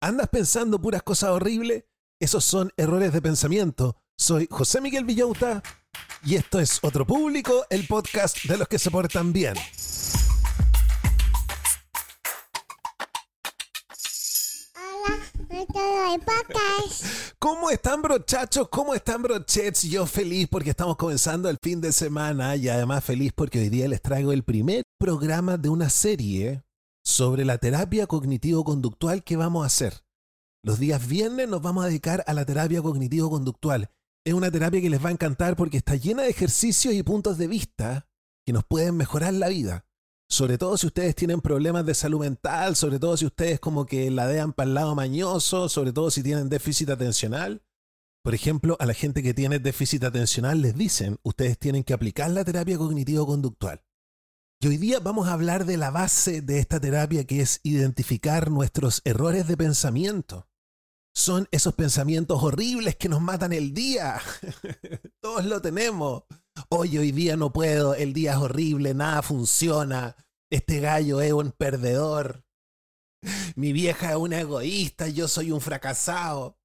¿Andas pensando puras cosas horribles? Esos son errores de pensamiento. Soy José Miguel Villauta y esto es Otro Público, el podcast de los que se portan bien. ¿Cómo están brochachos? ¿Cómo están brochets? Yo feliz porque estamos comenzando el fin de semana y además feliz porque hoy día les traigo el primer programa de una serie sobre la terapia cognitivo-conductual que vamos a hacer. Los días viernes nos vamos a dedicar a la terapia cognitivo-conductual. Es una terapia que les va a encantar porque está llena de ejercicios y puntos de vista que nos pueden mejorar la vida. Sobre todo si ustedes tienen problemas de salud mental, sobre todo si ustedes como que ladean para el lado mañoso, sobre todo si tienen déficit atencional. Por ejemplo, a la gente que tiene déficit atencional les dicen, ustedes tienen que aplicar la terapia cognitivo-conductual. Y hoy día vamos a hablar de la base de esta terapia que es identificar nuestros errores de pensamiento. Son esos pensamientos horribles que nos matan el día. Todos lo tenemos. Hoy, hoy día no puedo, el día es horrible, nada funciona. Este gallo es un perdedor. Mi vieja es una egoísta, yo soy un fracasado.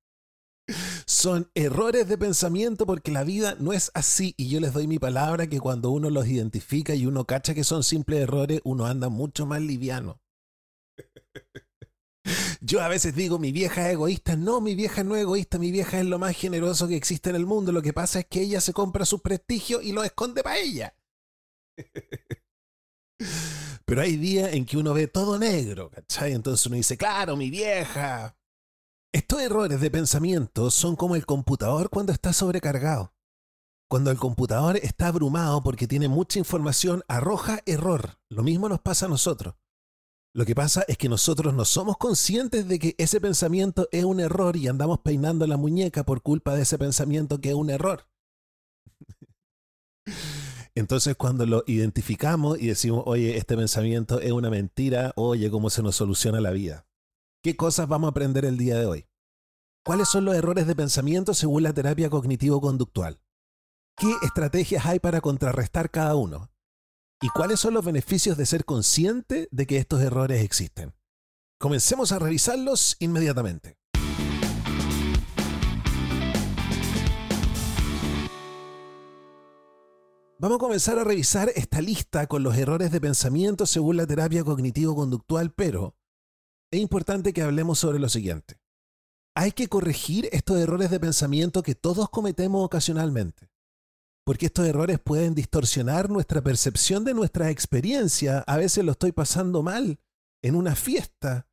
Son errores de pensamiento porque la vida no es así y yo les doy mi palabra que cuando uno los identifica y uno cacha que son simples errores, uno anda mucho más liviano. Yo a veces digo, mi vieja es egoísta. No, mi vieja no es egoísta, mi vieja es lo más generoso que existe en el mundo. Lo que pasa es que ella se compra su prestigio y lo esconde para ella. Pero hay días en que uno ve todo negro, ¿cachai? Entonces uno dice, claro, mi vieja. Estos errores de pensamiento son como el computador cuando está sobrecargado. Cuando el computador está abrumado porque tiene mucha información, arroja error. Lo mismo nos pasa a nosotros. Lo que pasa es que nosotros no somos conscientes de que ese pensamiento es un error y andamos peinando la muñeca por culpa de ese pensamiento que es un error. Entonces cuando lo identificamos y decimos, oye, este pensamiento es una mentira, oye, ¿cómo se nos soluciona la vida? ¿Qué cosas vamos a aprender el día de hoy? ¿Cuáles son los errores de pensamiento según la terapia cognitivo-conductual? ¿Qué estrategias hay para contrarrestar cada uno? ¿Y cuáles son los beneficios de ser consciente de que estos errores existen? Comencemos a revisarlos inmediatamente. Vamos a comenzar a revisar esta lista con los errores de pensamiento según la terapia cognitivo-conductual, pero es importante que hablemos sobre lo siguiente. Hay que corregir estos errores de pensamiento que todos cometemos ocasionalmente porque estos errores pueden distorsionar nuestra percepción de nuestra experiencia. A veces lo estoy pasando mal en una fiesta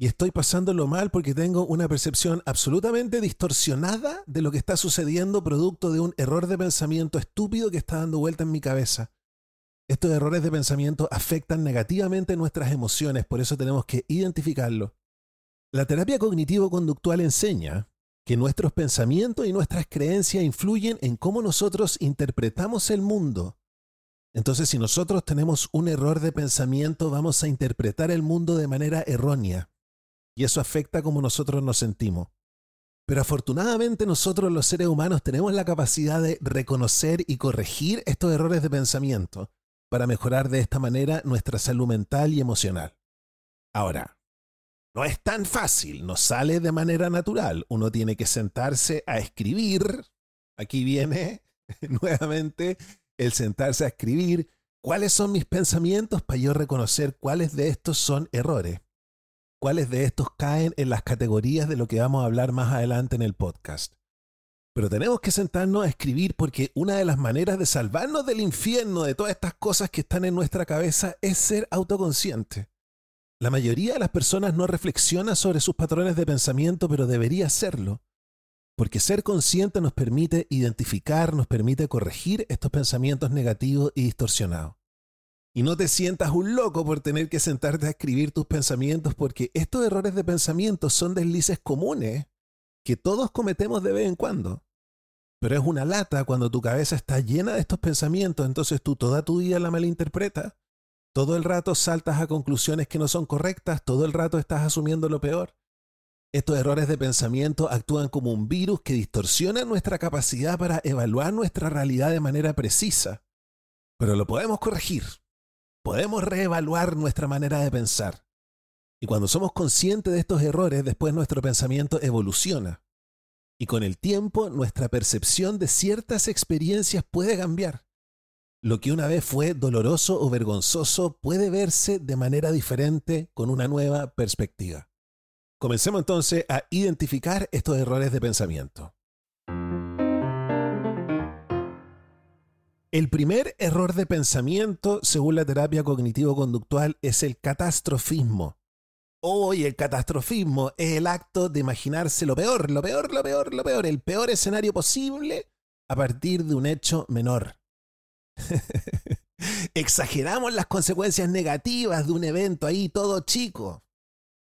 y estoy pasándolo mal porque tengo una percepción absolutamente distorsionada de lo que está sucediendo producto de un error de pensamiento estúpido que está dando vuelta en mi cabeza. Estos errores de pensamiento afectan negativamente nuestras emociones, por eso tenemos que identificarlo. La terapia cognitivo-conductual enseña que nuestros pensamientos y nuestras creencias influyen en cómo nosotros interpretamos el mundo. Entonces, si nosotros tenemos un error de pensamiento, vamos a interpretar el mundo de manera errónea. y eso afecta cómo nosotros nos sentimos. Pero afortunadamente nosotros los seres humanos tenemos la capacidad de reconocer y corregir estos errores de pensamiento para mejorar de esta manera nuestra salud mental y emocional. Ahora, no es tan fácil, no sale de manera natural. Uno tiene que sentarse a escribir. Aquí viene nuevamente el sentarse a escribir cuáles son mis pensamientos para yo reconocer cuáles de estos son errores cuáles de estos caen en las categorías de lo que vamos a hablar más adelante en el podcast. Pero tenemos que sentarnos a escribir porque una de las maneras de salvarnos del infierno, de todas estas cosas que están en nuestra cabeza, es ser autoconsciente. La mayoría de las personas no reflexiona sobre sus patrones de pensamiento, pero debería hacerlo. Porque ser consciente nos permite identificar, nos permite corregir estos pensamientos negativos y distorsionados. Y no te sientas un loco por tener que sentarte a escribir tus pensamientos porque estos errores de pensamiento son deslices comunes que todos cometemos de vez en cuando. Pero es una lata cuando tu cabeza está llena de estos pensamientos, entonces tú toda tu vida la malinterpretas. Todo el rato saltas a conclusiones que no son correctas, todo el rato estás asumiendo lo peor. Estos errores de pensamiento actúan como un virus que distorsiona nuestra capacidad para evaluar nuestra realidad de manera precisa. Pero lo podemos corregir podemos reevaluar nuestra manera de pensar. Y cuando somos conscientes de estos errores, después nuestro pensamiento evoluciona. Y con el tiempo nuestra percepción de ciertas experiencias puede cambiar. Lo que una vez fue doloroso o vergonzoso puede verse de manera diferente con una nueva perspectiva. Comencemos entonces a identificar estos errores de pensamiento. El primer error de pensamiento, según la terapia cognitivo-conductual, es el catastrofismo. Hoy el catastrofismo es el acto de imaginarse lo peor, lo peor, lo peor, lo peor, el peor escenario posible a partir de un hecho menor. Exageramos las consecuencias negativas de un evento ahí todo chico.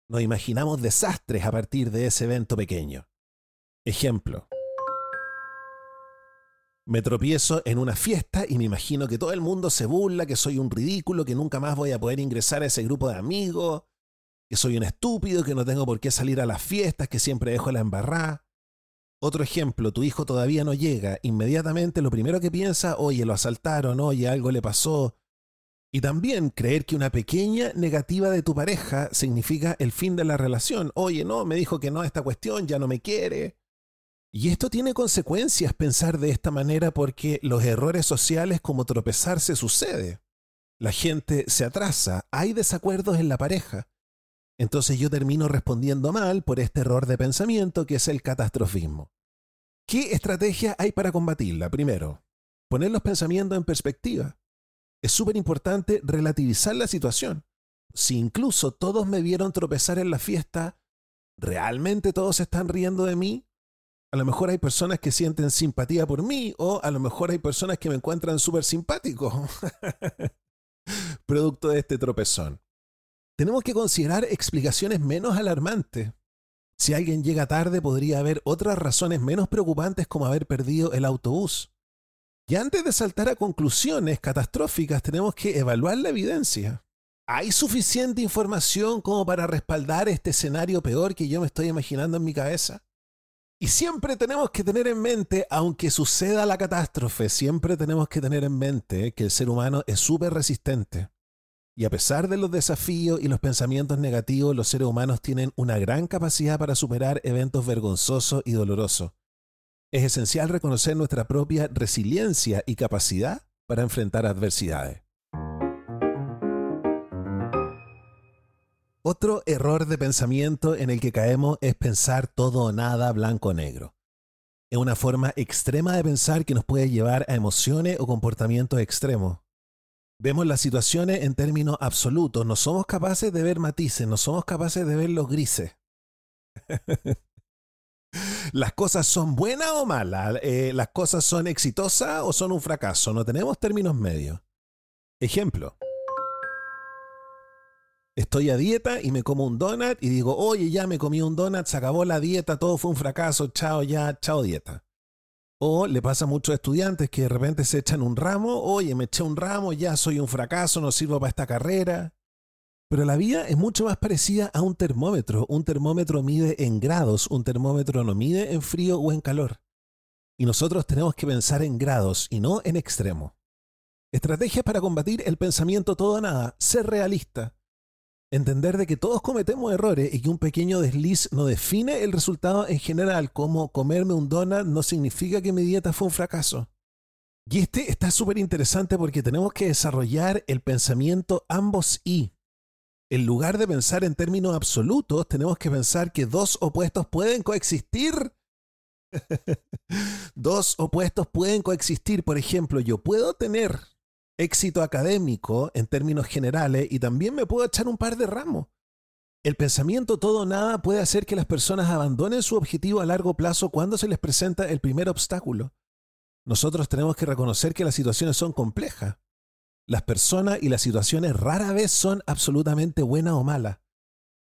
Nos imaginamos desastres a partir de ese evento pequeño. Ejemplo. Me tropiezo en una fiesta y me imagino que todo el mundo se burla, que soy un ridículo, que nunca más voy a poder ingresar a ese grupo de amigos, soy un estúpido, que no tengo por qué salir a las fiestas, que siempre dejo la embarrada. Otro ejemplo, tu hijo todavía no llega, inmediatamente lo primero que piensa, oye, lo asaltaron, oye, algo le pasó. Y también creer que una pequeña negativa de tu pareja significa el fin de la relación. Oye, no, me dijo que no a esta cuestión, ya no me quiere. Y esto tiene consecuencias pensar de esta manera porque los errores sociales como tropezarse sucede. La gente se atrasa, hay desacuerdos en la pareja. Entonces yo termino respondiendo mal por este error de pensamiento que es el catastrofismo. ¿Qué estrategia hay para combatirla? Primero, poner los pensamientos en perspectiva. Es súper importante relativizar la situación. Si incluso todos me vieron tropezar en la fiesta, ¿realmente todos están riendo de mí? A lo mejor hay personas que sienten simpatía por mí o a lo mejor hay personas que me encuentran súper simpático. Producto de este tropezón. Tenemos que considerar explicaciones menos alarmantes. Si alguien llega tarde podría haber otras razones menos preocupantes como haber perdido el autobús. Y antes de saltar a conclusiones catastróficas tenemos que evaluar la evidencia. ¿Hay suficiente información como para respaldar este escenario peor que yo me estoy imaginando en mi cabeza? Y siempre tenemos que tener en mente, aunque suceda la catástrofe, siempre tenemos que tener en mente que el ser humano es súper resistente. Y a pesar de los desafíos y los pensamientos negativos, los seres humanos tienen una gran capacidad para superar eventos vergonzosos y dolorosos. Es esencial reconocer nuestra propia resiliencia y capacidad para enfrentar adversidades. Otro error de pensamiento en el que caemos es pensar todo o nada blanco o negro. Es una forma extrema de pensar que nos puede llevar a emociones o comportamientos extremos. Vemos las situaciones en términos absolutos, no somos capaces de ver matices, no somos capaces de ver los grises. las cosas son buenas o malas, eh, las cosas son exitosas o son un fracaso, no tenemos términos medios. Ejemplo, estoy a dieta y me como un donut y digo, oye, ya me comí un donut, se acabó la dieta, todo fue un fracaso, chao ya, chao dieta. O le pasa a muchos estudiantes que de repente se echan un ramo, oye, me eché un ramo, ya soy un fracaso, no sirvo para esta carrera. Pero la vida es mucho más parecida a un termómetro. Un termómetro mide en grados, un termómetro no mide en frío o en calor. Y nosotros tenemos que pensar en grados y no en extremo. Estrategias para combatir el pensamiento todo o nada. Ser realista. Entender de que todos cometemos errores y que un pequeño desliz no define el resultado en general, como comerme un donut no significa que mi dieta fue un fracaso. Y este está súper interesante porque tenemos que desarrollar el pensamiento ambos y. En lugar de pensar en términos absolutos, tenemos que pensar que dos opuestos pueden coexistir. dos opuestos pueden coexistir. Por ejemplo, yo puedo tener éxito académico en términos generales y también me puedo echar un par de ramos. El pensamiento todo o nada puede hacer que las personas abandonen su objetivo a largo plazo cuando se les presenta el primer obstáculo. Nosotros tenemos que reconocer que las situaciones son complejas. Las personas y las situaciones rara vez son absolutamente buenas o malas.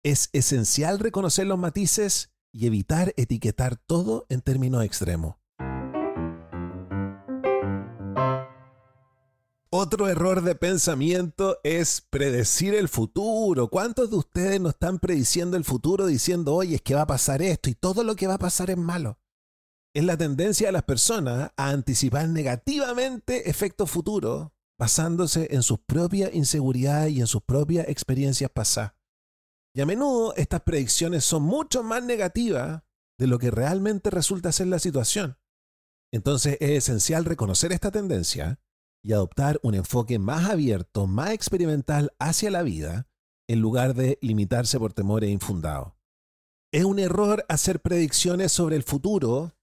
Es esencial reconocer los matices y evitar etiquetar todo en términos extremos. Otro error de pensamiento es predecir el futuro. ¿Cuántos de ustedes no están prediciendo el futuro diciendo, oye, es que va a pasar esto y todo lo que va a pasar es malo? Es la tendencia de las personas a anticipar negativamente efectos futuros basándose en sus propias inseguridades y en sus propias experiencias pasadas. Y a menudo estas predicciones son mucho más negativas de lo que realmente resulta ser la situación. Entonces es esencial reconocer esta tendencia y adoptar un enfoque más abierto, más experimental hacia la vida, en lugar de limitarse por temores infundados. Es un error hacer predicciones sobre el futuro,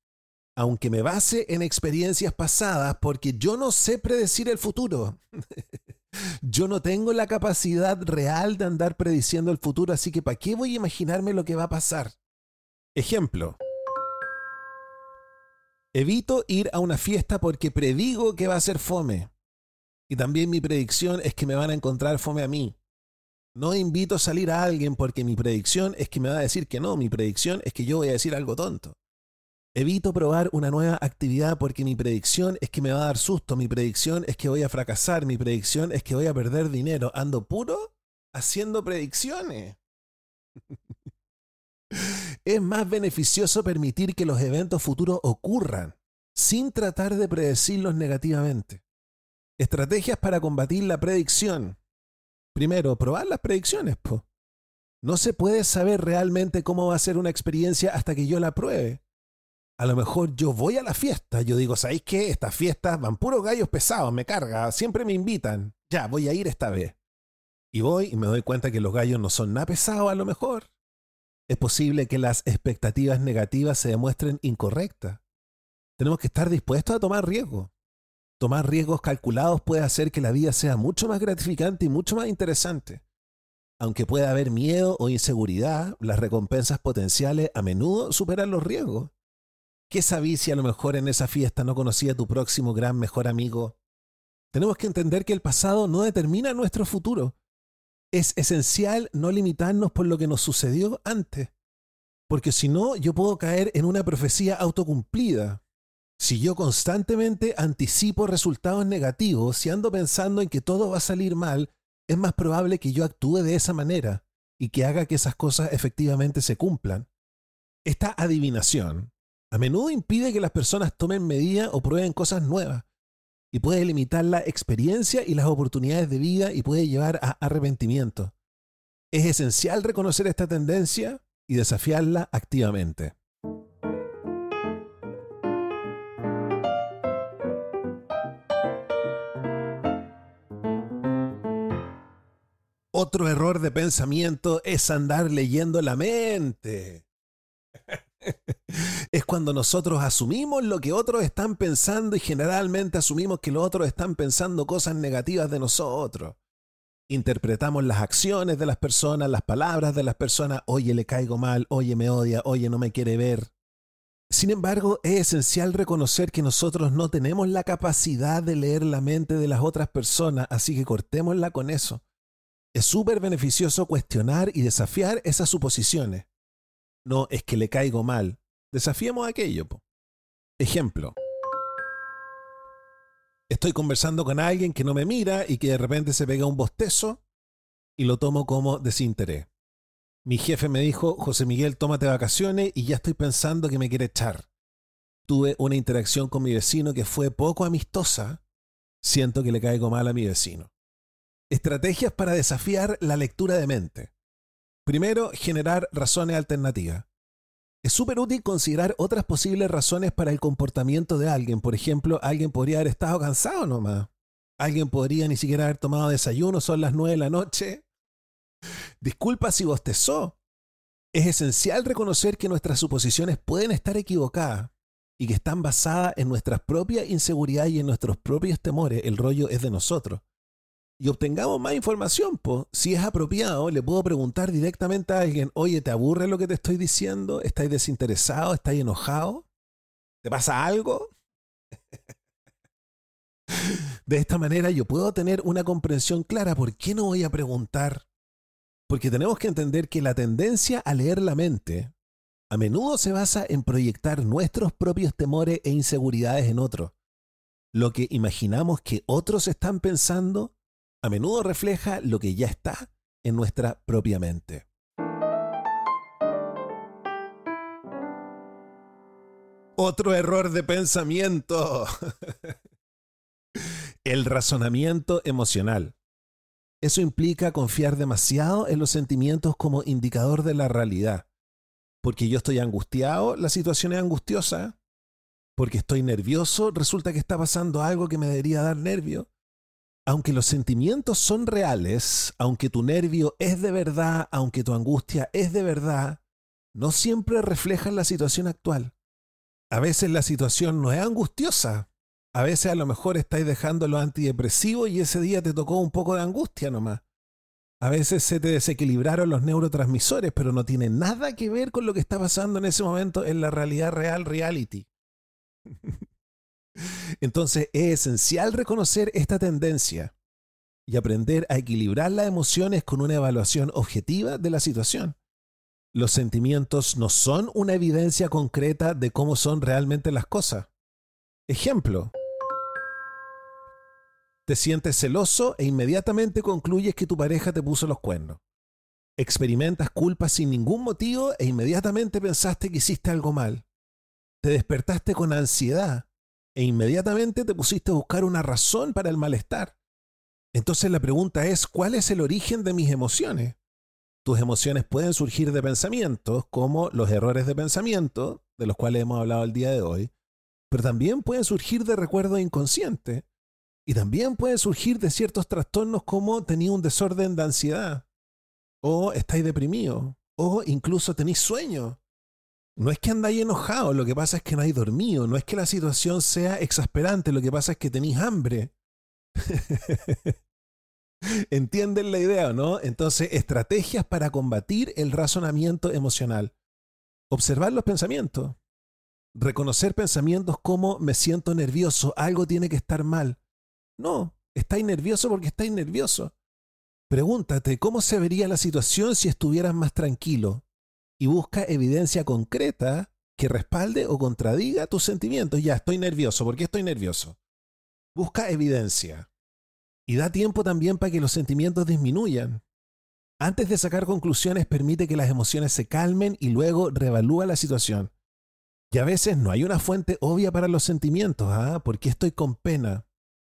aunque me base en experiencias pasadas, porque yo no sé predecir el futuro. yo no tengo la capacidad real de andar prediciendo el futuro, así que ¿para qué voy a imaginarme lo que va a pasar? Ejemplo. Evito ir a una fiesta porque predigo que va a ser fome. Y también mi predicción es que me van a encontrar fome a mí. No invito a salir a alguien porque mi predicción es que me va a decir que no. Mi predicción es que yo voy a decir algo tonto. Evito probar una nueva actividad porque mi predicción es que me va a dar susto. Mi predicción es que voy a fracasar. Mi predicción es que voy a perder dinero. Ando puro haciendo predicciones. Es más beneficioso permitir que los eventos futuros ocurran sin tratar de predecirlos negativamente. Estrategias para combatir la predicción. Primero, probar las predicciones. No se puede saber realmente cómo va a ser una experiencia hasta que yo la pruebe. A lo mejor yo voy a la fiesta, yo digo, ¿sabéis qué? Estas fiestas van puros gallos pesados, me carga, siempre me invitan. Ya, voy a ir esta vez. Y voy y me doy cuenta que los gallos no son nada pesados a lo mejor es posible que las expectativas negativas se demuestren incorrectas. Tenemos que estar dispuestos a tomar riesgos. Tomar riesgos calculados puede hacer que la vida sea mucho más gratificante y mucho más interesante. Aunque pueda haber miedo o inseguridad, las recompensas potenciales a menudo superan los riesgos. ¿Qué sabías si a lo mejor en esa fiesta no conocía a tu próximo gran mejor amigo? Tenemos que entender que el pasado no determina nuestro futuro, es esencial no limitarnos por lo que nos sucedió antes, porque si no, yo puedo caer en una profecía autocumplida. Si yo constantemente anticipo resultados negativos, si ando pensando en que todo va a salir mal, es más probable que yo actúe de esa manera y que haga que esas cosas efectivamente se cumplan. Esta adivinación a menudo impide que las personas tomen medidas o prueben cosas nuevas, y puede limitar la experiencia y las oportunidades de vida y puede llevar a arrepentimiento. Es esencial reconocer esta tendencia y desafiarla activamente. Otro error de pensamiento es andar leyendo la mente. es cuando nosotros asumimos lo que otros están pensando y generalmente asumimos que los otros están pensando cosas negativas de nosotros. Interpretamos las acciones de las personas, las palabras de las personas, oye, le caigo mal, oye, me odia, oye, no me quiere ver. Sin embargo, es esencial reconocer que nosotros no tenemos la capacidad de leer la mente de las otras personas, así que cortémosla con eso. Es súper beneficioso cuestionar y desafiar esas suposiciones. No es que le caigo mal. Desafiemos aquello. Ejemplo. Estoy conversando con alguien que no me mira y que de repente se pega un bostezo y lo tomo como desinterés. Mi jefe me dijo, José Miguel, tómate vacaciones y ya estoy pensando que me quiere echar. Tuve una interacción con mi vecino que fue poco amistosa. Siento que le caigo mal a mi vecino. Estrategias para desafiar la lectura de mente. Primero, generar razones alternativas. Es súper útil considerar otras posibles razones para el comportamiento de alguien. Por ejemplo, alguien podría haber estado cansado nomás. Alguien podría ni siquiera haber tomado desayuno, son las nueve de la noche. Disculpa si bostezó. Es esencial reconocer que nuestras suposiciones pueden estar equivocadas y que están basadas en nuestras propias inseguridades y en nuestros propios temores. El rollo es de nosotros y obtengamos más información. Po. Si es apropiado, le puedo preguntar directamente a alguien, oye, ¿te aburre lo que te estoy diciendo? ¿Estáis desinteresado? ¿Estáis enojado? ¿Te pasa algo? De esta manera yo puedo tener una comprensión clara. ¿Por qué no voy a preguntar? Porque tenemos que entender que la tendencia a leer la mente a menudo se basa en proyectar nuestros propios temores e inseguridades en otros. Lo que imaginamos que otros están pensando a menudo refleja lo que ya está en nuestra propia mente. Otro error de pensamiento. El razonamiento emocional. Eso implica confiar demasiado en los sentimientos como indicador de la realidad. Porque yo estoy angustiado, la situación es angustiosa. Porque estoy nervioso, resulta que está pasando algo que me debería dar nervio aunque los sentimientos son reales, aunque tu nervio es de verdad, aunque tu angustia es de verdad, no siempre reflejan la situación actual. A veces la situación no es angustiosa. A veces a lo mejor estáis dejando lo antidepresivo y ese día te tocó un poco de angustia nomás. A veces se te desequilibraron los neurotransmisores, pero no tiene nada que ver con lo que está pasando en ese momento en la realidad real, reality. Entonces es esencial reconocer esta tendencia y aprender a equilibrar las emociones con una evaluación objetiva de la situación. Los sentimientos no son una evidencia concreta de cómo son realmente las cosas. Ejemplo. Te sientes celoso e inmediatamente concluyes que tu pareja te puso los cuernos. Experimentas culpa sin ningún motivo e inmediatamente pensaste que hiciste algo mal. Te despertaste con ansiedad e inmediatamente te pusiste a buscar una razón para el malestar. Entonces la pregunta es, ¿cuál es el origen de mis emociones? Tus emociones pueden surgir de pensamientos, como los errores de pensamiento, de los cuales hemos hablado el día de hoy, pero también pueden surgir de recuerdos inconscientes, y también pueden surgir de ciertos trastornos como tenía un desorden de ansiedad, o estáis deprimido, o incluso tenéis sueño, no es que andáis enojado, lo que pasa es que no hay dormido, no es que la situación sea exasperante, lo que pasa es que tenéis hambre. ¿Entienden la idea o no? Entonces, estrategias para combatir el razonamiento emocional. Observar los pensamientos. Reconocer pensamientos como me siento nervioso, algo tiene que estar mal. No, estáis nervioso porque estáis nervioso. Pregúntate, ¿cómo se vería la situación si estuvieras más tranquilo? Y busca evidencia concreta que respalde o contradiga tus sentimientos. Ya, estoy nervioso. ¿Por qué estoy nervioso? Busca evidencia. Y da tiempo también para que los sentimientos disminuyan. Antes de sacar conclusiones, permite que las emociones se calmen y luego reevalúa la situación. Y a veces no hay una fuente obvia para los sentimientos. ¿ah? ¿Por qué estoy con pena?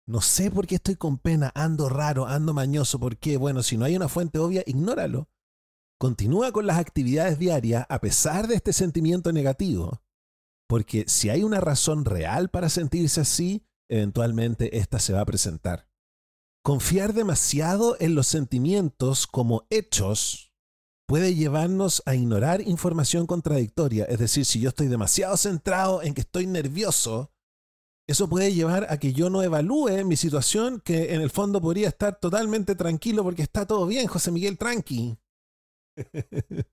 No sé por qué estoy con pena, ando raro, ando mañoso. ¿Por qué? Bueno, si no hay una fuente obvia, ignóralo. Continúa con las actividades diarias a pesar de este sentimiento negativo, porque si hay una razón real para sentirse así, eventualmente esta se va a presentar. Confiar demasiado en los sentimientos como hechos puede llevarnos a ignorar información contradictoria. Es decir, si yo estoy demasiado centrado en que estoy nervioso, eso puede llevar a que yo no evalúe mi situación, que en el fondo podría estar totalmente tranquilo porque está todo bien, José Miguel, tranqui.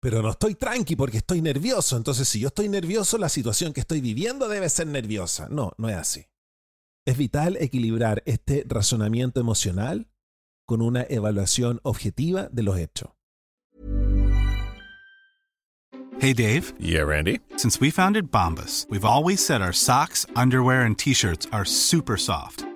Pero no estoy tranqui porque estoy nervioso. Entonces, si yo estoy nervioso, la situación que estoy viviendo debe ser nerviosa. No, no es así. Es vital equilibrar este razonamiento emocional con una evaluación objetiva de los hechos. Hey Dave. Yeah, Randy. Since we founded Bombus, we've always said our socks, underwear and t-shirts are super soft.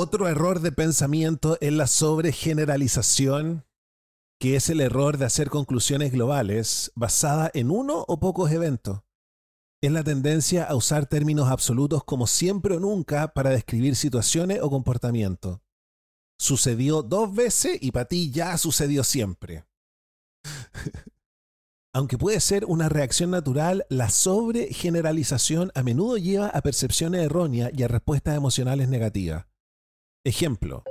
Otro error de pensamiento es la sobregeneralización, que es el error de hacer conclusiones globales basada en uno o pocos eventos. Es la tendencia a usar términos absolutos como siempre o nunca para describir situaciones o comportamientos. Sucedió dos veces y para ti ya sucedió siempre. Aunque puede ser una reacción natural, la sobregeneralización a menudo lleva a percepciones erróneas y a respuestas emocionales negativas. Ejemplo.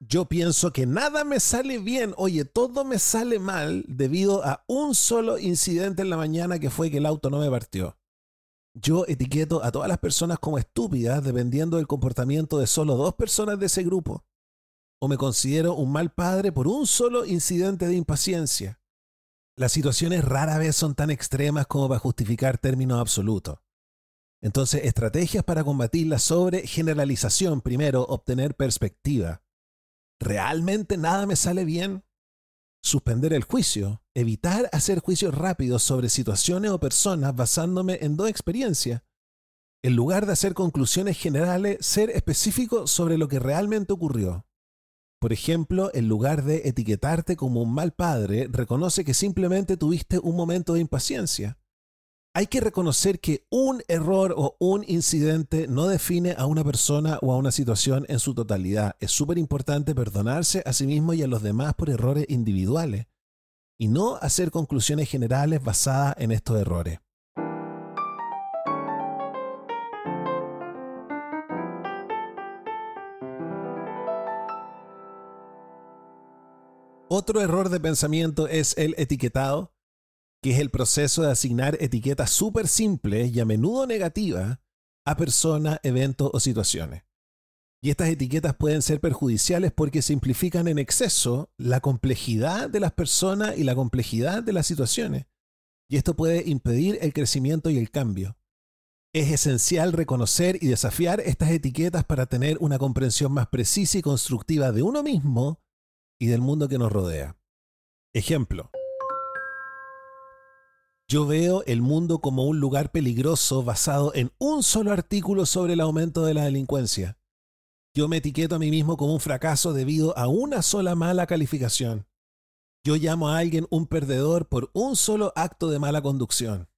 Yo pienso que nada me sale bien, oye, todo me sale mal debido a un solo incidente en la mañana que fue que el auto no me partió. Yo etiqueto a todas las personas como estúpidas dependiendo del comportamiento de solo dos personas de ese grupo. O me considero un mal padre por un solo incidente de impaciencia. Las situaciones rara vez son tan extremas como para justificar términos absolutos. Entonces, estrategias para combatir la sobregeneralización. Primero, obtener perspectiva. ¿Realmente nada me sale bien? Suspender el juicio. Evitar hacer juicios rápidos sobre situaciones o personas basándome en dos experiencias. En lugar de hacer conclusiones generales, ser específico sobre lo que realmente ocurrió. Por ejemplo, en lugar de etiquetarte como un mal padre, reconoce que simplemente tuviste un momento de impaciencia. Hay que reconocer que un error o un incidente no define a una persona o a una situación en su totalidad. Es súper importante perdonarse a sí mismo y a los demás por errores individuales y no hacer conclusiones generales basadas en estos errores. Otro error de pensamiento es el etiquetado, que es el proceso de asignar etiquetas súper simples y a menudo negativas a personas, eventos o situaciones. Y estas etiquetas pueden ser perjudiciales porque simplifican en exceso la complejidad de las personas y la complejidad de las situaciones. Y esto puede impedir el crecimiento y el cambio. Es esencial reconocer y desafiar estas etiquetas para tener una comprensión más precisa y constructiva de uno mismo y del mundo que nos rodea. Ejemplo. Yo veo el mundo como un lugar peligroso basado en un solo artículo sobre el aumento de la delincuencia. Yo me etiqueto a mí mismo como un fracaso debido a una sola mala calificación. Yo llamo a alguien un perdedor por un solo acto de mala conducción.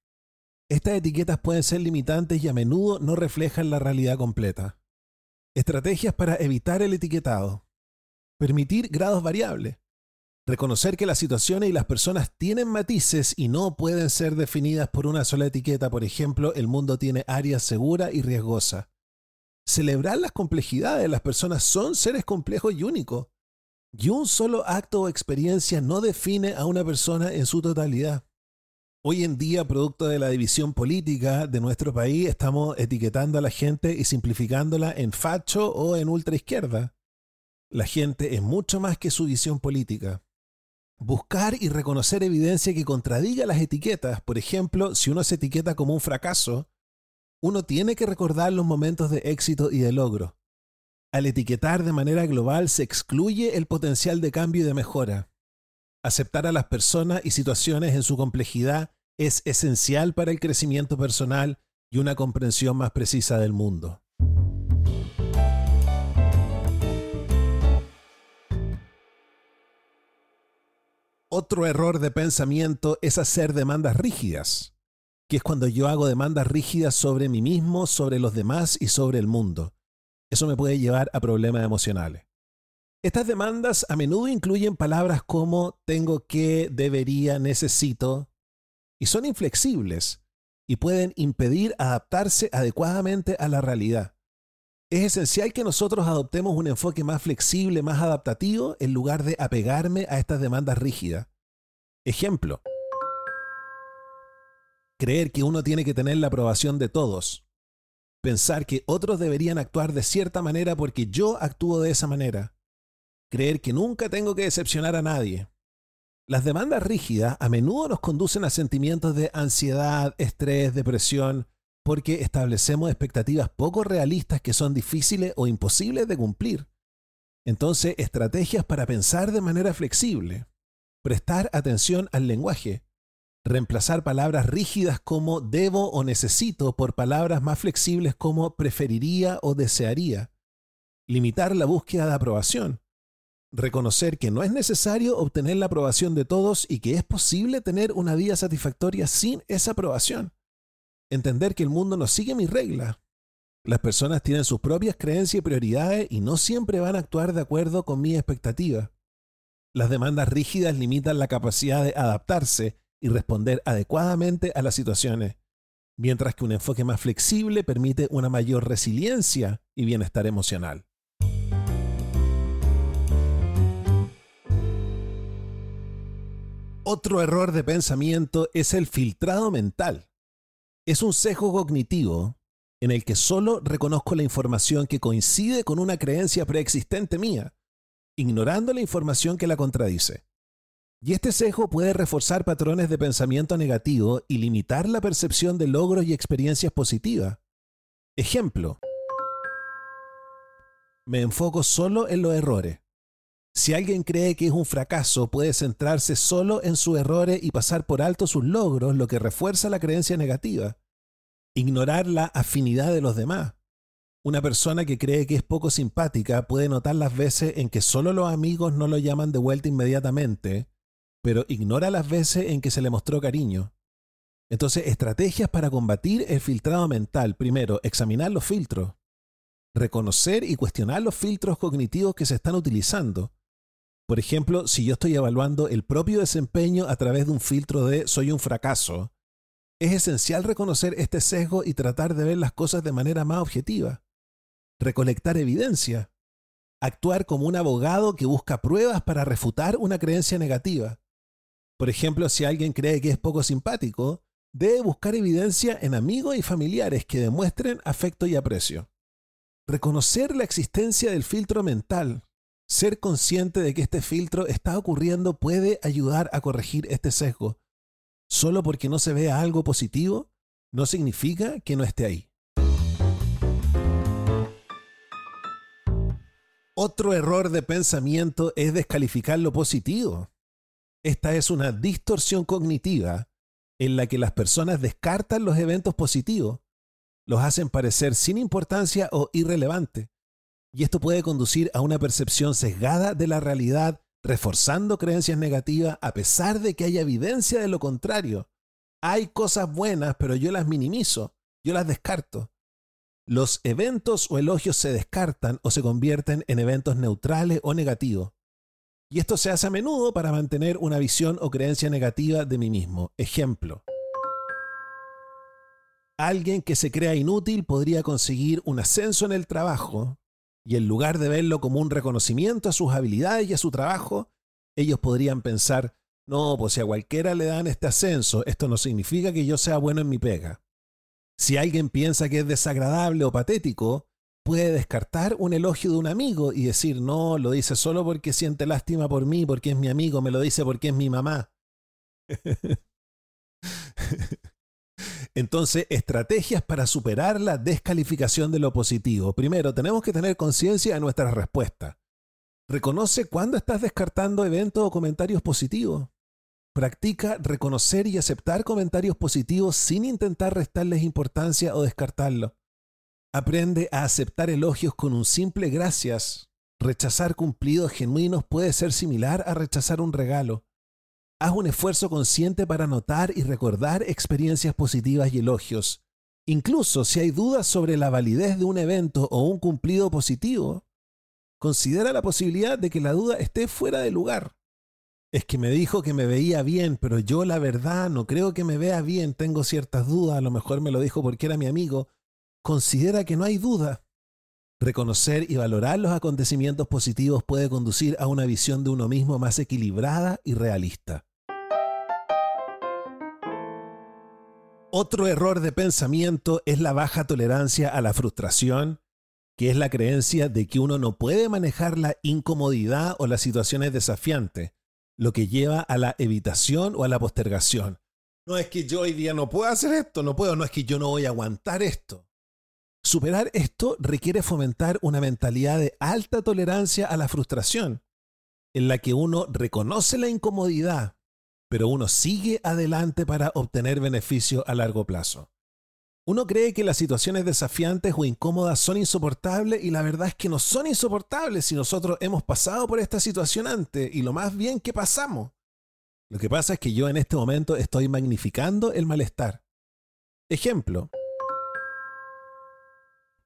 Estas etiquetas pueden ser limitantes y a menudo no reflejan la realidad completa. Estrategias para evitar el etiquetado. Permitir grados variables. Reconocer que las situaciones y las personas tienen matices y no pueden ser definidas por una sola etiqueta. Por ejemplo, el mundo tiene áreas seguras y riesgosas. Celebrar las complejidades. Las personas son seres complejos y únicos. Y un solo acto o experiencia no define a una persona en su totalidad. Hoy en día, producto de la división política de nuestro país, estamos etiquetando a la gente y simplificándola en facho o en ultraizquierda. La gente es mucho más que su visión política. Buscar y reconocer evidencia que contradiga las etiquetas. Por ejemplo, si uno se etiqueta como un fracaso, uno tiene que recordar los momentos de éxito y de logro. Al etiquetar de manera global se excluye el potencial de cambio y de mejora. Aceptar a las personas y situaciones en su complejidad es esencial para el crecimiento personal y una comprensión más precisa del mundo. Otro error de pensamiento es hacer demandas rígidas. que es cuando yo hago demandas rígidas sobre mí mismo, sobre los demás y sobre el mundo. Eso me puede llevar a problemas emocionales. Estas demandas a menudo incluyen palabras como tengo que, debería, necesito, y son inflexibles y pueden impedir adaptarse adecuadamente a la realidad. Es esencial que nosotros adoptemos un enfoque más flexible, más adaptativo, en lugar de apegarme a estas demandas rígidas. Ejemplo. Creer que uno tiene que tener la aprobación de todos. Pensar que otros deberían actuar de cierta manera porque yo actúo de esa manera. Creer que nunca tengo que decepcionar a nadie. Las demandas rígidas a menudo nos conducen a sentimientos de ansiedad, estrés, depresión, porque establecemos expectativas poco realistas que son difíciles o imposibles de cumplir. Entonces, estrategias para pensar de manera flexible, prestar atención al lenguaje, reemplazar palabras rígidas como debo o necesito por palabras más flexibles como preferiría o desearía, limitar la búsqueda de aprobación, reconocer que no es necesario obtener la aprobación de todos y que es posible tener una vida satisfactoria sin esa aprobación, entender que el mundo no sigue mis reglas. Las personas tienen sus propias creencias y prioridades y no siempre van a actuar de acuerdo con mis expectativas. Las demandas rígidas limitan la capacidad de adaptarse y responder adecuadamente a las situaciones, mientras que un enfoque más flexible permite una mayor resiliencia y bienestar emocional. Otro error de pensamiento es el filtrado mental. Es un sesgo cognitivo en el que solo reconozco la información que coincide con una creencia preexistente mía, ignorando la información que la contradice. Y este sesgo puede reforzar patrones de pensamiento negativo y limitar la percepción de logros y experiencias positivas. Ejemplo. Me enfoco solo en los errores. Si alguien cree que es un fracaso, puede centrarse solo en sus errores y pasar por alto sus logros, lo que refuerza la creencia negativa. Ignorar la afinidad de los demás. Una persona que cree que es poco simpática puede notar las veces en que solo los amigos no lo llaman de vuelta inmediatamente, pero ignora las veces en que se le mostró cariño. Entonces, estrategias para combatir el filtrado mental. Primero, examinar los filtros. Reconocer y cuestionar los filtros cognitivos que se están utilizando. Por ejemplo, si yo estoy evaluando el propio desempeño a través de un filtro de soy un fracaso, es esencial reconocer este sesgo y tratar de ver las cosas de manera más objetiva. Recolectar evidencia. Actuar como un abogado que busca pruebas para refutar una creencia negativa. Por ejemplo, si alguien cree que es poco simpático, debe buscar evidencia en amigos y familiares que demuestren afecto y aprecio. Reconocer la existencia del filtro mental, ser consciente de que este filtro está ocurriendo puede ayudar a corregir este sesgo. Solo porque no se vea algo positivo, no significa que no esté ahí. Otro error de pensamiento es descalificar lo positivo. Esta es una distorsión cognitiva en la que las personas descartan los eventos positivos, los hacen parecer sin importancia o irrelevante. Y esto puede conducir a una percepción sesgada de la realidad, reforzando creencias negativas a pesar de que haya evidencia de lo contrario. Hay cosas buenas, pero yo las minimizo, yo las descarto. Los eventos o elogios se descartan o se convierten en eventos neutrales o negativos. Y esto se hace a menudo para mantener una visión o creencia negativa de mí mismo. Ejemplo. Alguien que se crea inútil podría conseguir un ascenso en el trabajo y en lugar de verlo como un reconocimiento a sus habilidades y a su trabajo, ellos podrían pensar, no, pues si a cualquiera le dan este ascenso, esto no significa que yo sea bueno en mi pega. Si alguien piensa que es desagradable o patético, puede descartar un elogio de un amigo y decir, no, lo dice solo porque siente lástima por mí, porque es mi amigo, me lo dice porque es mi mamá. Entonces, estrategias para superar la descalificación de lo positivo. Primero, tenemos que tener conciencia de nuestra respuesta. Reconoce cuándo estás descartando eventos o comentarios positivos. Practica reconocer y aceptar comentarios positivos sin intentar restarles importancia o descartarlos. Aprende a aceptar elogios con un simple gracias. Rechazar cumplidos genuinos puede ser similar a rechazar un regalo. Haz un esfuerzo consciente para notar y recordar experiencias positivas y elogios. Incluso si hay dudas sobre la validez de un evento o un cumplido positivo, considera la posibilidad de que la duda esté fuera de lugar. Es que me dijo que me veía bien, pero yo la verdad no creo que me vea bien, tengo ciertas dudas, a lo mejor me lo dijo porque era mi amigo. Considera que no hay duda. Reconocer y valorar los acontecimientos positivos puede conducir a una visión de uno mismo más equilibrada y realista. Otro error de pensamiento es la baja tolerancia a la frustración, que es la creencia de que uno no puede manejar la incomodidad o las situaciones desafiantes lo que lleva a la evitación o a la postergación. No es que yo hoy día no puedo hacer esto, no puedo, no es que yo no voy a aguantar esto. Superar esto requiere fomentar una mentalidad de alta tolerancia a la frustración, en la que uno reconoce la incomodidad, pero uno sigue adelante para obtener beneficio a largo plazo. Uno cree que las situaciones desafiantes o incómodas son insoportables y la verdad es que no son insoportables si nosotros hemos pasado por esta situación antes y lo más bien que pasamos. Lo que pasa es que yo en este momento estoy magnificando el malestar. Ejemplo.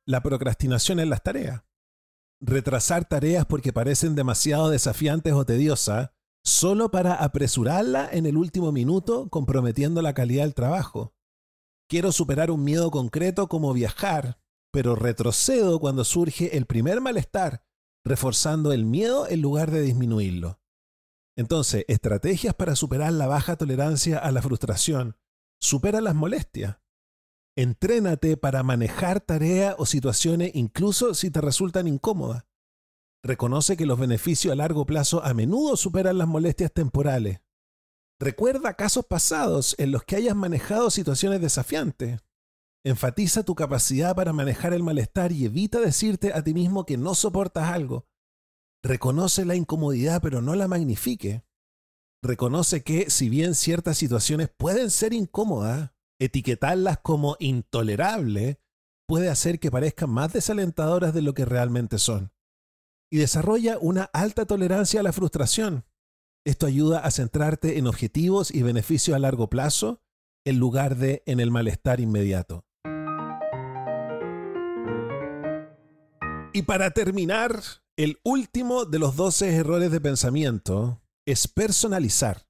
La procrastinación en las tareas. Retrasar tareas porque parecen demasiado desafiantes o tediosas solo para apresurarla en el último minuto comprometiendo la calidad del trabajo. Quiero superar un miedo concreto como viajar, pero retrocedo cuando surge el primer malestar, reforzando el miedo en lugar de disminuirlo. Entonces, estrategias para superar la baja tolerancia a la frustración. Supera las molestias. Entrénate para manejar tareas o situaciones incluso si te resultan incómodas. Reconoce que los beneficios a largo plazo a menudo superan las molestias temporales. Recuerda casos pasados en los que hayas manejado situaciones desafiantes. Enfatiza tu capacidad para manejar el malestar y evita decirte a ti mismo que no soportas algo. Reconoce la incomodidad pero no la magnifique. Reconoce que si bien ciertas situaciones pueden ser incómodas, etiquetarlas como intolerables puede hacer que parezcan más desalentadoras de lo que realmente son. Y desarrolla una alta tolerancia a la frustración. Esto ayuda a centrarte en objetivos y beneficios a largo plazo en lugar de en el malestar inmediato. Y para terminar, el último de los 12 errores de pensamiento es personalizar.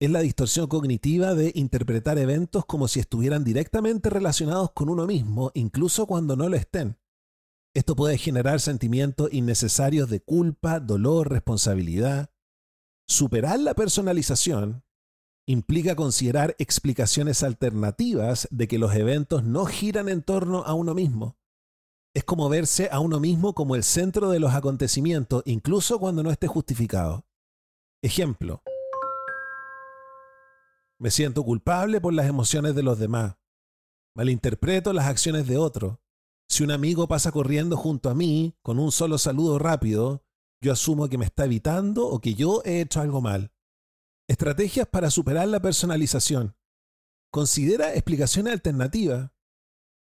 Es la distorsión cognitiva de interpretar eventos como si estuvieran directamente relacionados con uno mismo, incluso cuando no lo estén. Esto puede generar sentimientos innecesarios de culpa, dolor, responsabilidad, Superar la personalización implica considerar explicaciones alternativas de que los eventos no giran en torno a uno mismo. Es como verse a uno mismo como el centro de los acontecimientos, incluso cuando no esté justificado. Ejemplo. Me siento culpable por las emociones de los demás. Malinterpreto las acciones de otro. Si un amigo pasa corriendo junto a mí con un solo saludo rápido, yo asumo que me está evitando o que yo he hecho algo mal. Estrategias para superar la personalización. Considera explicaciones alternativas.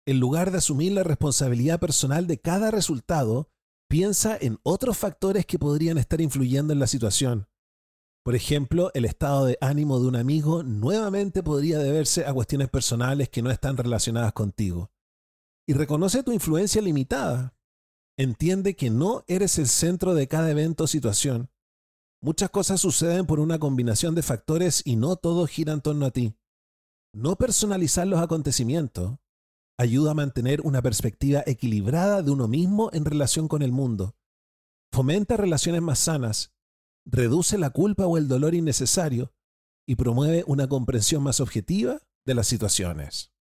En lugar de asumir la responsabilidad personal de cada resultado, piensa en otros factores que podrían estar influyendo en la situación. Por ejemplo, el estado de ánimo de un amigo nuevamente podría deberse a cuestiones personales que no están relacionadas contigo. Y reconoce tu influencia limitada. Entiende que no eres el centro de cada evento o situación. Muchas cosas suceden por una combinación de factores y no todo gira en torno a ti. No personalizar los acontecimientos ayuda a mantener una perspectiva equilibrada de uno mismo en relación con el mundo. Fomenta relaciones más sanas, reduce la culpa o el dolor innecesario y promueve una comprensión más objetiva de las situaciones.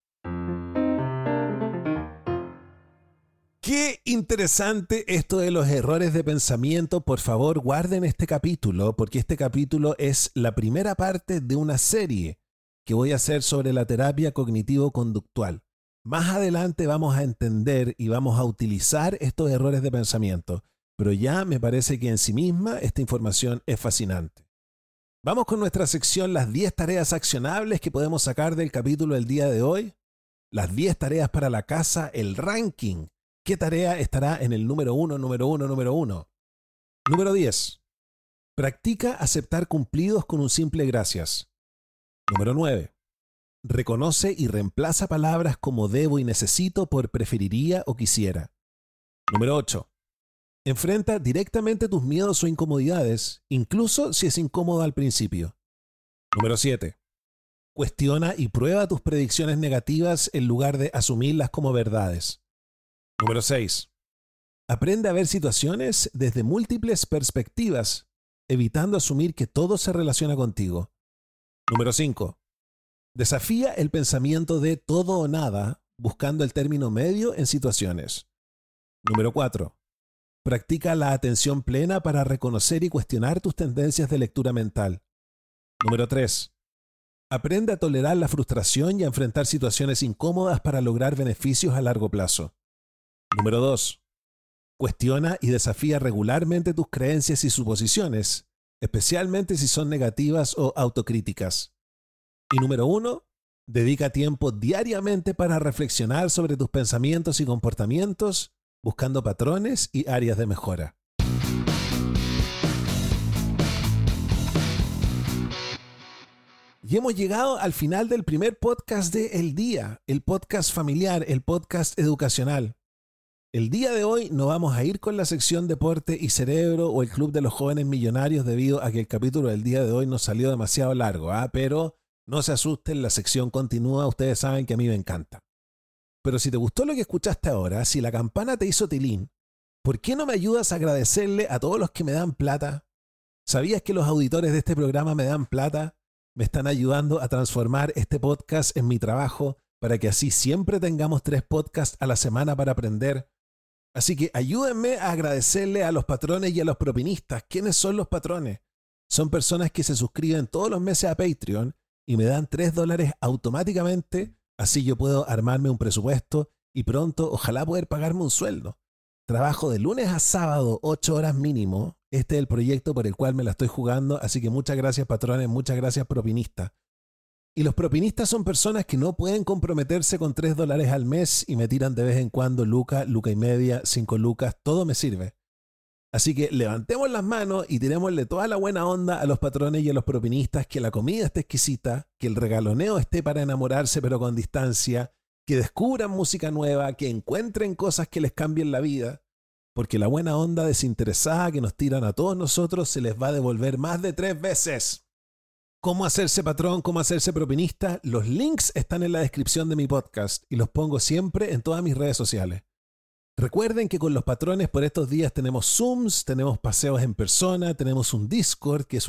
Qué interesante esto de los errores de pensamiento. Por favor, guarden este capítulo porque este capítulo es la primera parte de una serie que voy a hacer sobre la terapia cognitivo-conductual. Más adelante vamos a entender y vamos a utilizar estos errores de pensamiento, pero ya me parece que en sí misma esta información es fascinante. Vamos con nuestra sección las 10 tareas accionables que podemos sacar del capítulo del día de hoy. Las 10 tareas para la casa, el ranking ¿Qué tarea estará en el número uno, número uno, número uno? Número 10. Practica aceptar cumplidos con un simple gracias. Número 9. Reconoce y reemplaza palabras como debo y necesito por preferiría o quisiera. Número 8. Enfrenta directamente tus miedos o incomodidades, incluso si es incómodo al principio. Número 7. Cuestiona y prueba tus predicciones negativas en lugar de asumirlas como verdades. Número 6. Aprende a ver situaciones desde múltiples perspectivas, evitando asumir que todo se relaciona contigo. Número 5. Desafía el pensamiento de todo o nada, buscando el término medio en situaciones. Número 4. Practica la atención plena para reconocer y cuestionar tus tendencias de lectura mental. Número 3. Aprende a tolerar la frustración y a enfrentar situaciones incómodas para lograr beneficios a largo plazo. Número 2. Cuestiona y desafía regularmente tus creencias y suposiciones, especialmente si son negativas o autocríticas. Y número uno, dedica tiempo diariamente para reflexionar sobre tus pensamientos y comportamientos, buscando patrones y áreas de mejora. Y hemos llegado al final del primer podcast de El Día, el podcast familiar, el podcast educacional. El día de hoy no vamos a ir con la sección Deporte y Cerebro o el Club de los Jóvenes Millonarios debido a que el capítulo del día de hoy nos salió demasiado largo, ¿ah? pero no se asusten, la sección continúa, ustedes saben que a mí me encanta. Pero si te gustó lo que escuchaste ahora, si la campana te hizo tilín, ¿por qué no me ayudas a agradecerle a todos los que me dan plata? ¿Sabías que los auditores de este programa me dan plata? Me están ayudando a transformar este podcast en mi trabajo para que así siempre tengamos tres podcasts a la semana para aprender. Así que ayúdenme a agradecerle a los patrones y a los propinistas. ¿Quiénes son los patrones? Son personas que se suscriben todos los meses a Patreon y me dan 3 dólares automáticamente, así yo puedo armarme un presupuesto y pronto ojalá poder pagarme un sueldo. Trabajo de lunes a sábado, 8 horas mínimo. Este es el proyecto por el cual me la estoy jugando, así que muchas gracias patrones, muchas gracias propinistas. Y los propinistas son personas que no pueden comprometerse con 3 dólares al mes y me tiran de vez en cuando luca, luca y media, 5 lucas, todo me sirve. Así que levantemos las manos y tirémosle toda la buena onda a los patrones y a los propinistas, que la comida esté exquisita, que el regaloneo esté para enamorarse pero con distancia, que descubran música nueva, que encuentren cosas que les cambien la vida, porque la buena onda desinteresada que nos tiran a todos nosotros se les va a devolver más de tres veces. ¿Cómo hacerse patrón? ¿Cómo hacerse propinista? Los links están en la descripción de mi podcast y los pongo siempre en todas mis redes sociales. Recuerden que con los patrones por estos días tenemos Zooms, tenemos paseos en persona, tenemos un Discord que es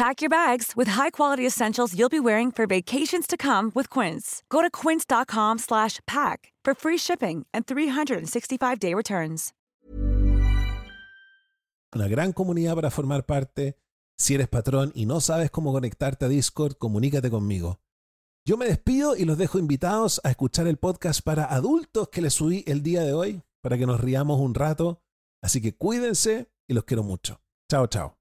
Pack your bags with high-quality essentials you'll be wearing for vacations to come with Quince. Go to quince.com/pack for free shipping and 365-day returns. una gran comunidad para formar parte. Si eres patrón y no sabes cómo conectarte a Discord, comunícate conmigo. Yo me despido y los dejo invitados a escuchar el podcast para adultos que les subí el día de hoy, para que nos riamos un rato. Así que cuídense y los quiero mucho. Chao, chao.